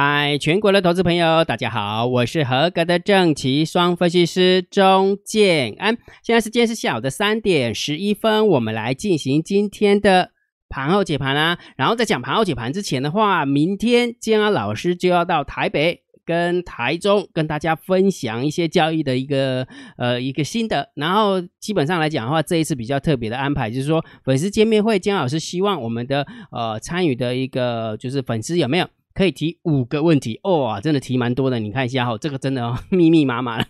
嗨，全国的投资朋友，大家好，我是合格的正奇双分析师钟建安。现在时间是下午的三点十一分，我们来进行今天的盘后解盘啦。然后在讲盘后解盘之前的话，明天建安老师就要到台北跟台中跟大家分享一些交易的一个呃一个心得。然后基本上来讲的话，这一次比较特别的安排就是说粉丝见面会，建安老师希望我们的呃参与的一个就是粉丝有没有？可以提五个问题哦，真的提蛮多的。你看一下哈，这个真的哦，密密麻麻的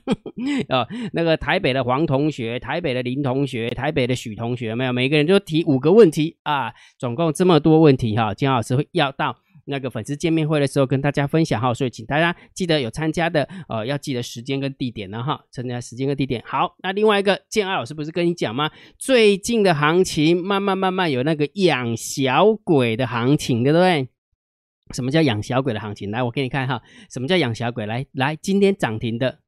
哦。那个台北的黄同学、台北的林同学、台北的许同学，没有每个人就提五个问题啊，总共这么多问题哈。金老师会要到那个粉丝见面会的时候跟大家分享哈，所以请大家记得有参加的呃，要记得时间跟地点呢哈，参加时间跟地点。好，那另外一个建安老师不是跟你讲吗？最近的行情慢慢慢慢有那个养小鬼的行情，对不对？什么叫养小鬼的行情？来，我给你看哈，什么叫养小鬼？来来，今天涨停的，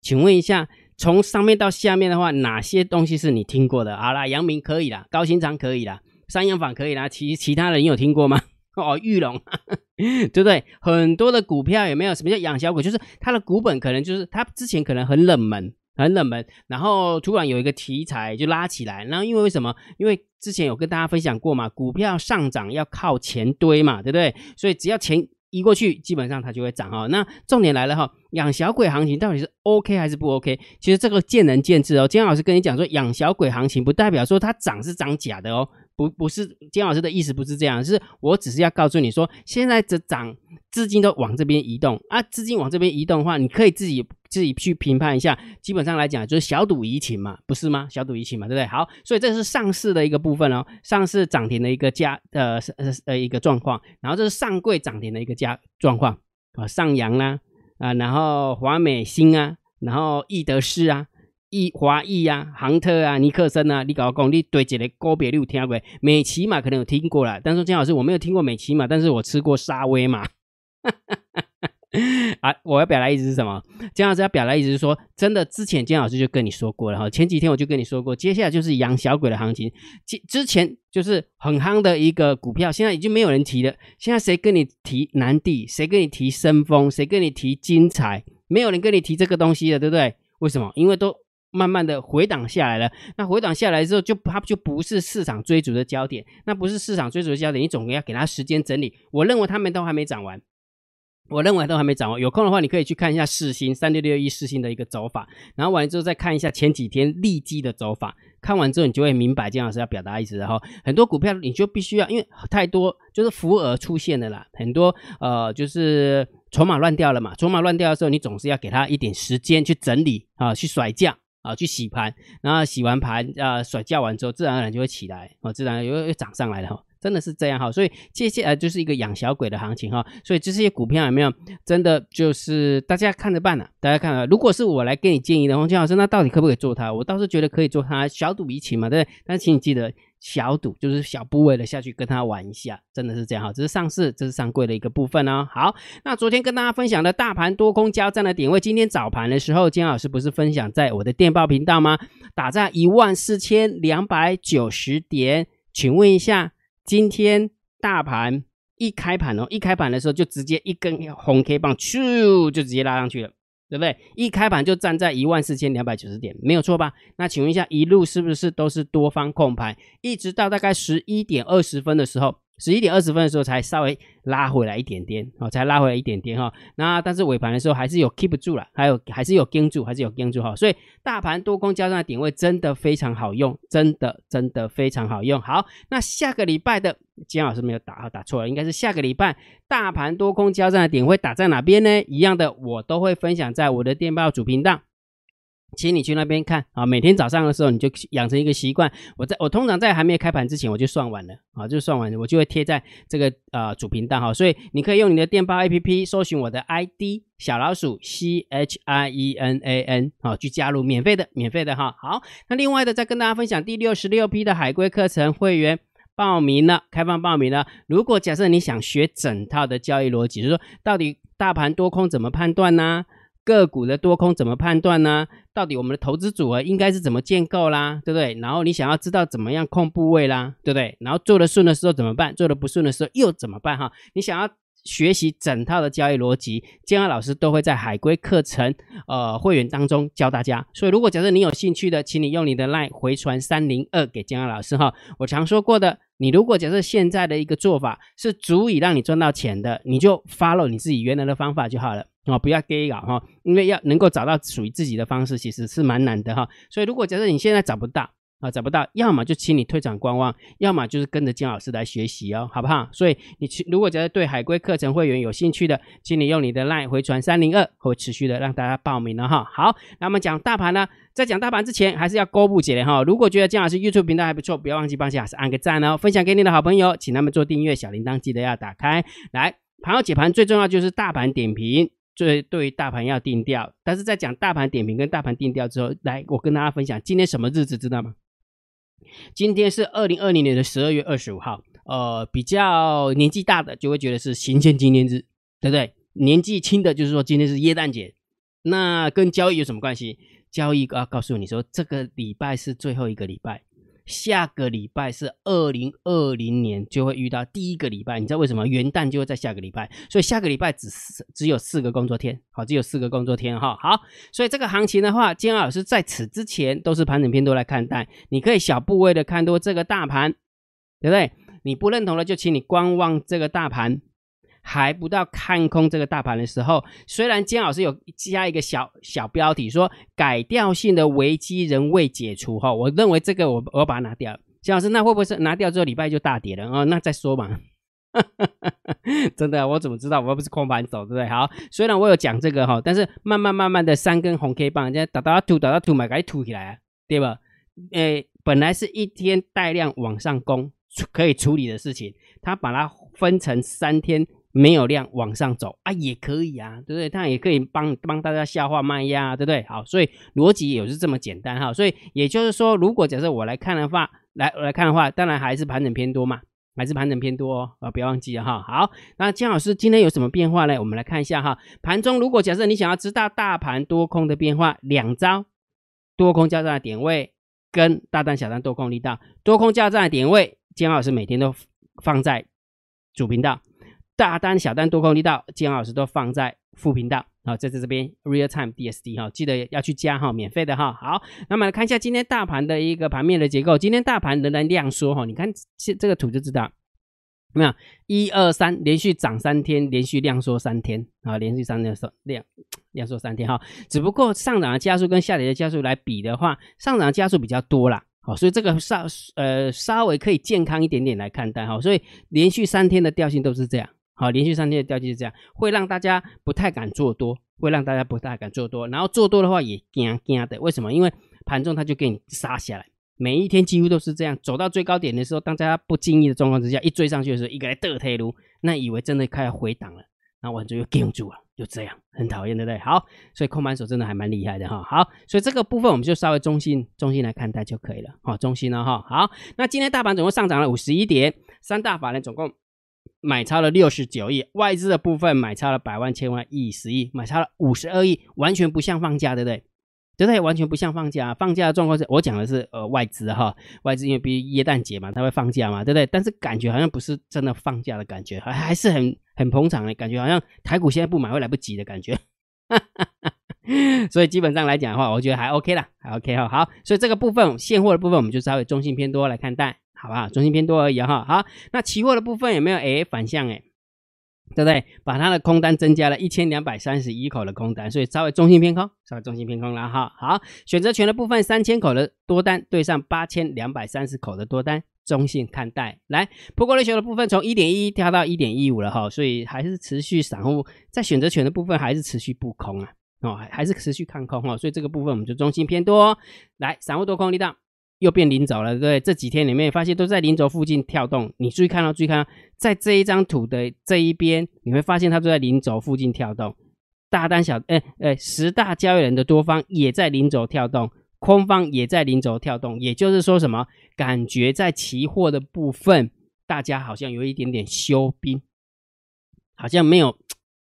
请问一下，从上面到下面的话，哪些东西是你听过的？好啦，阳明可以啦，高新长可以啦，三阳坊可以啦，其其他人有听过吗？哦，玉龙，对不对？很多的股票有没有？什么叫养小鬼？就是它的股本可能就是它之前可能很冷门。很冷门，然后突然有一个题材就拉起来，然后因为为什么？因为之前有跟大家分享过嘛，股票上涨要靠钱堆嘛，对不对？所以只要钱移过去，基本上它就会涨哈。那重点来了哈，养小鬼行情到底是 OK 还是不 OK？其实这个见仁见智哦。今天老师跟你讲说，养小鬼行情不代表说它涨是涨假的哦，不不是金老师的意思不是这样，是我只是要告诉你说，现在这涨资金都往这边移动啊，资金往这边移动的话，你可以自己。自己去评判一下，基本上来讲就是小赌怡情嘛，不是吗？小赌怡情嘛，对不对？好，所以这是上市的一个部分哦，上市涨停的一个价呃呃呃一个状况，然后这是上柜涨停的一个价状况啊，上扬啦啊，然后华美新啊，然后易德仕啊，易华易啊，航特啊，尼克森啊，你搞我讲，你对这个个别你有听过？美骑马可能有听过了，但是金老师我没有听过美骑马，但是我吃过沙威玛。啊！我要表达意思是什么？姜老师要表达意思是说，真的，之前姜老师就跟你说过了哈。前几天我就跟你说过，接下来就是养小鬼的行情。之之前就是很夯的一个股票，现在已经没有人提了。现在谁跟你提南地？谁跟你提深丰？谁跟你提精彩？没有人跟你提这个东西了，对不对？为什么？因为都慢慢的回档下来了。那回档下来之后，就它就不是市场追逐的焦点。那不是市场追逐的焦点，你总要给它时间整理。我认为他们都还没涨完。我认为都还没涨完，有空的话你可以去看一下四星三六六一四星的一个走法，然后完了之后再看一下前几天利基的走法，看完之后你就会明白金老师要表达意思。然后很多股票你就必须要，因为太多就是浮额出现的啦，很多呃就是筹码乱掉了嘛，筹码乱掉的时候你总是要给他一点时间去整理啊，去甩价啊，去洗盘，然后洗完盘啊甩价完之后，自然而然就会起来哦，自然又又涨上来了哈。真的是这样哈，所以接下来就是一个养小鬼的行情哈，所以这些股票有没有真的就是大家看着办啊？大家看着，如果是我来给你建议的，话金老师，那到底可不可以做它？我倒是觉得可以做它，小赌怡情嘛，对不对？但请你记得，小赌就是小部位的下去跟他玩一下，真的是这样哈。这是上市，这是上柜的一个部分哦。好，那昨天跟大家分享的大盘多空交战的点位，今天早盘的时候，金老师不是分享在我的电报频道吗？打在一万四千两百九十点，请问一下。今天大盘一开盘哦，一开盘的时候就直接一根红 K 棒，咻就直接拉上去了，对不对？一开盘就站在一万四千两百九十点，没有错吧？那请问一下，一路是不是都是多方控盘，一直到大概十一点二十分的时候？十一点二十分的时候才稍微拉回来一点点，哦，才拉回来一点点哈。那但是尾盘的时候还是有 keep 住了，还有还是有跟住，还是有跟住哈。所以大盘多空交战的点位真的非常好用，真的真的非常好用。好，那下个礼拜的金老师没有打，打错了，应该是下个礼拜大盘多空交战的点会打在哪边呢？一样的，我都会分享在我的电报主频道。请你去那边看啊！每天早上的时候，你就养成一个习惯。我在我通常在还没有开盘之前，我就算完了啊，就算完了，我就会贴在这个呃主频道哈。所以你可以用你的电报 APP 搜寻我的 ID 小老鼠 C H I E N A N 好，去加入免费的免费的哈。好，那另外的再跟大家分享第六十六批的海龟课程会员报名了，开放报名了。如果假设你想学整套的交易逻辑，就是说到底大盘多空怎么判断呢？个股的多空怎么判断呢？到底我们的投资组合应该是怎么建构啦，对不对？然后你想要知道怎么样控部位啦，对不对？然后做的顺的时候怎么办？做的不顺的时候又怎么办？哈，你想要学习整套的交易逻辑，建安老师都会在海龟课程呃会员当中教大家。所以如果假设你有兴趣的，请你用你的 LINE 回传三零二给建安老师哈。我常说过的，你如果假设现在的一个做法是足以让你赚到钱的，你就 follow 你自己原来的方法就好了哦，不要 gay 哈，因为要能够找到属于自己的方式，其实是蛮难的哈。所以如果假设你现在找不到，啊，找不到，要么就请你退场观望，要么就是跟着金老师来学习哦，好不好？所以你去，如果觉得对海龟课程会员有兴趣的，请你用你的 LINE 回传三零二，会持续的让大家报名了哈。好，那么讲大盘呢，在讲大盘之前，还是要勾布解的哈。如果觉得金老师 YouTube 频道还不错，不要忘记帮金老师按个赞哦，分享给你的好朋友，请他们做订阅，小铃铛记得要打开。来，盘后解盘最重要就是大盘点评，所以对于大盘要定调。但是在讲大盘点评跟大盘定调之后，来，我跟大家分享今天什么日子，知道吗？今天是二零二零年的十二月二十五号，呃，比较年纪大的就会觉得是行宪纪念日，对不对？年纪轻的就是说今天是耶诞节，那跟交易有什么关系？交易啊告诉你说，这个礼拜是最后一个礼拜。下个礼拜是二零二零年就会遇到第一个礼拜，你知道为什么元旦就会在下个礼拜？所以下个礼拜只只有四个工作天，好，只有四个工作天哈。好，所以这个行情的话，金老师在此之前都是盘整偏多来看待，你可以小部位的看多这个大盘，对不对？你不认同的就请你观望这个大盘。还不到看空这个大盘的时候，虽然姜老师有加一个小小标题说改掉性的危机仍未解除哈，我认为这个我我把它拿掉。姜老师，那会不会是拿掉之后礼拜就大跌了哦？那再说嘛。真的，我怎么知道？我又不是空盘走，对不对？好，虽然我有讲这个哈，但是慢慢慢慢的三根红 K 棒，人家打到吐，打到吐，买赶紧吐起来，对吧？诶，本来是一天带量往上攻可以处理的事情，他把它分成三天。没有量往上走啊，也可以啊，对不对？它也可以帮帮大家消化卖压，对不对？好，所以逻辑也是这么简单哈。所以也就是说，如果假设我来看的话，来我来看的话，当然还是盘整偏多嘛，还是盘整偏多哦啊，不要忘记了哈。好，那姜老师今天有什么变化呢？我们来看一下哈。盘中如果假设你想要知道大盘多空的变化，两招多空交战的点位跟大单小单多空力道，多空交战的点位，姜老师每天都放在主频道。大单、小单、多空力道，金老师都放在副频道好，在这这边 real time DSD 哈，记得要去加哈，免费的哈。好，那么来看一下今天大盘的一个盘面的结构。今天大盘仍然量缩哈，你看这这个图就知道，没有一二三连续涨三天，连续量缩三天啊，连续三天缩量量缩三天哈。只不过上涨的加速跟下跌的加速来比的话，上涨加速比较多啦。好，所以这个稍呃稍微可以健康一点点来看待哈。所以连续三天的调性都是这样。好，连续三天的掉就是这样，会让大家不太敢做多，会让大家不太敢做多，然后做多的话也惊惊的。为什么？因为盘中它就给你杀下来，每一天几乎都是这样，走到最高点的时候，当大家不经意的状况之下，一追上去的时候，一个来得退路，那以为真的开始回档了，然后完之后又顶住了，就这样，很讨厌，对不对？好，所以空盘手真的还蛮厉害的哈。好，所以这个部分我们就稍微中心中心来看待就可以了。好，中心了哈。好，那今天大盘总共上涨了五十一点，三大法人总共。买超了六十九亿，外资的部分买超了百万、千万、亿、十亿，买超了五十二亿，完全不像放假，对不对？对不对？完全不像放假。啊放假的状况是我讲的是呃外资哈，外资因为比如耶诞节嘛，它会放假嘛，对不对？但是感觉好像不是真的放假的感觉，还还是很很捧场的感觉，好像台股现在不买会来不及的感觉。所以基本上来讲的话，我觉得还 OK 啦，还 OK 哈。好，所以这个部分现货的部分，我们就稍微中性偏多来看待。好不好？中心偏多而已哈。好，那期货的部分有没有？哎，反向哎，对不对？把它的空单增加了一千两百三十一口的空单，所以稍微中心偏空，稍微中心偏空了哈。好，选择权的部分三千口的多单对上八千两百三十口的多单，中性看待。来，破过类球的部分从一点一跳到一点一五了哈，所以还是持续散户在选择权的部分还是持续不空啊，哦，还还是持续看空哈，所以这个部分我们就中心偏多。来，散户多空力道。又变零轴了，对不对？这几天里面发现都在零轴附近跳动。你注意看到，注意看哦，在这一张图的这一边，你会发现它都在零轴附近跳动。大单小，哎哎，十大交易人的多方也在零轴跳动，空方也在零轴跳动。也就是说，什么？感觉在期货的部分，大家好像有一点点休兵，好像没有，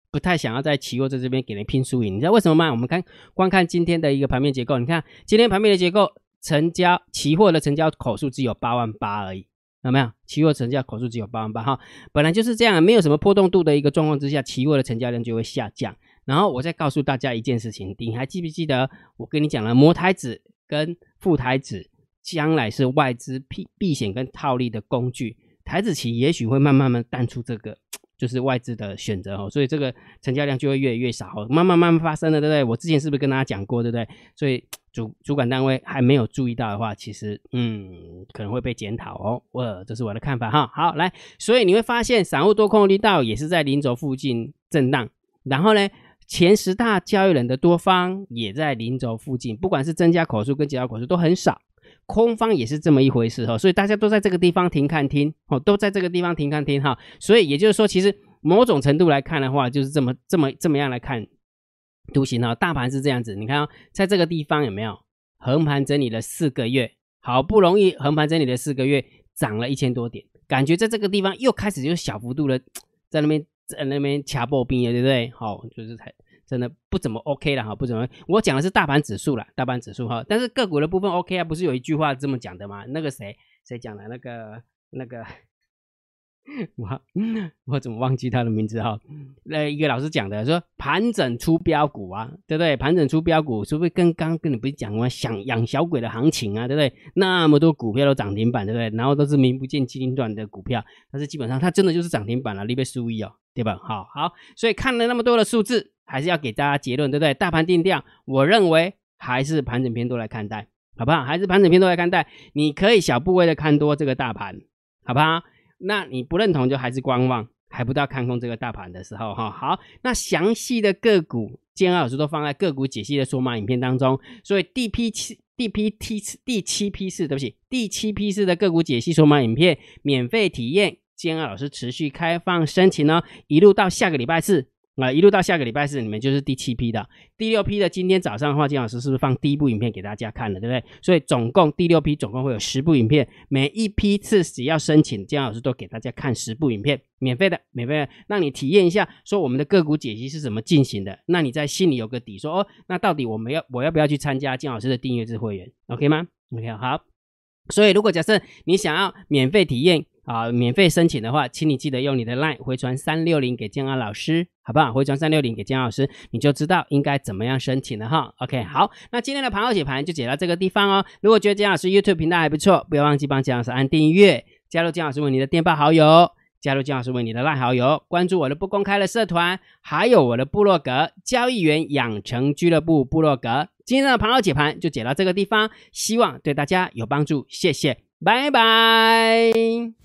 不太想要在期货在这边给人拼输赢。你知道为什么吗？我们看，光看今天的一个盘面结构，你看今天盘面的结构。成交期货的成交口数只有八万八而已有没有？期货成交口数只有八万八哈，本来就是这样，没有什么波动度的一个状况之下，期货的成交量就会下降。然后我再告诉大家一件事情，你还记不记得我跟你讲了，摩台子跟副台子将来是外资避避险跟套利的工具，台子期也许会慢慢慢淡出这个。就是外资的选择哦，所以这个成交量就会越来越少哦，慢慢慢慢发生了，对不对？我之前是不是跟大家讲过，对不对？所以主主管单位还没有注意到的话，其实嗯可能会被检讨哦。我这是我的看法哈。好，来，所以你会发现散户多空力道也是在零轴附近震荡，然后呢，前十大交易人的多方也在零轴附近，不管是增加口数跟减少口数都很少。空方也是这么一回事哈，所以大家都在这个地方停看听哦，都在这个地方停看听哈，所以也就是说，其实某种程度来看的话，就是这么这么这么样来看图形哈，大盘是这样子，你看哦，在这个地方有没有横盘整理了四个月，好不容易横盘整理了四个月，涨了一千多点，感觉在这个地方又开始就小幅度的在那边在那边掐破冰了，对不对？好，就是才。真的不怎么 OK 了哈，不怎么。我讲的是大盘指数了，大盘指数哈。但是个股的部分 OK 啊，不是有一句话这么讲的吗？那个谁谁讲的？那个那个，我我怎么忘记他的名字哈？那一个老师讲的，说盘整出标股啊，对不对？盘整出标股，是不是跟刚跟你不是讲吗？想养小鬼的行情啊，对不对？那么多股票都涨停板，对不对？然后都是名不见经传的股票，但是基本上它真的就是涨停板了，你被输一哦，对吧？好好，所以看了那么多的数字。还是要给大家结论，对不对？大盘定调，我认为还是盘整偏多来看待，好不好？还是盘整偏多来看待。你可以小部位的看多这个大盘，好不好？那你不认同就还是观望，还不到看空这个大盘的时候哈。好，那详细的个股，建安老师都放在个股解析的数码影片当中。所以第批七、第批 T 第七批次，对不起，第七批次的个股解析数码影片免费体验，建安老师持续开放申请哦，一路到下个礼拜四。啊，一路到下个礼拜四，你们就是第七批的，第六批的。今天早上的话，金老师是不是放第一部影片给大家看了，对不对？所以总共第六批总共会有十部影片，每一批次只要申请，金老师都给大家看十部影片，免费的，免费的，让你体验一下，说我们的个股解析是怎么进行的。那你在心里有个底，说哦，那到底我们要我要不要去参加金老师的订阅制会员？OK 吗？OK，好。所以如果假设你想要免费体验。啊，免费申请的话，请你记得用你的 LINE 回传三六零给建安老师，好不好？回传三六零给建安老师，你就知道应该怎么样申请了哈。OK，好，那今天的盘后解盘就解到这个地方哦。如果觉得建老师 YouTube 频道还不错，不要忘记帮建老师按订阅，加入建老师为你的电报好友，加入建老师为你的 LINE 好友，关注我的不公开的社团，还有我的部落格交易员养成俱乐部部落格。今天的盘后解盘就解到这个地方，希望对大家有帮助，谢谢，拜拜。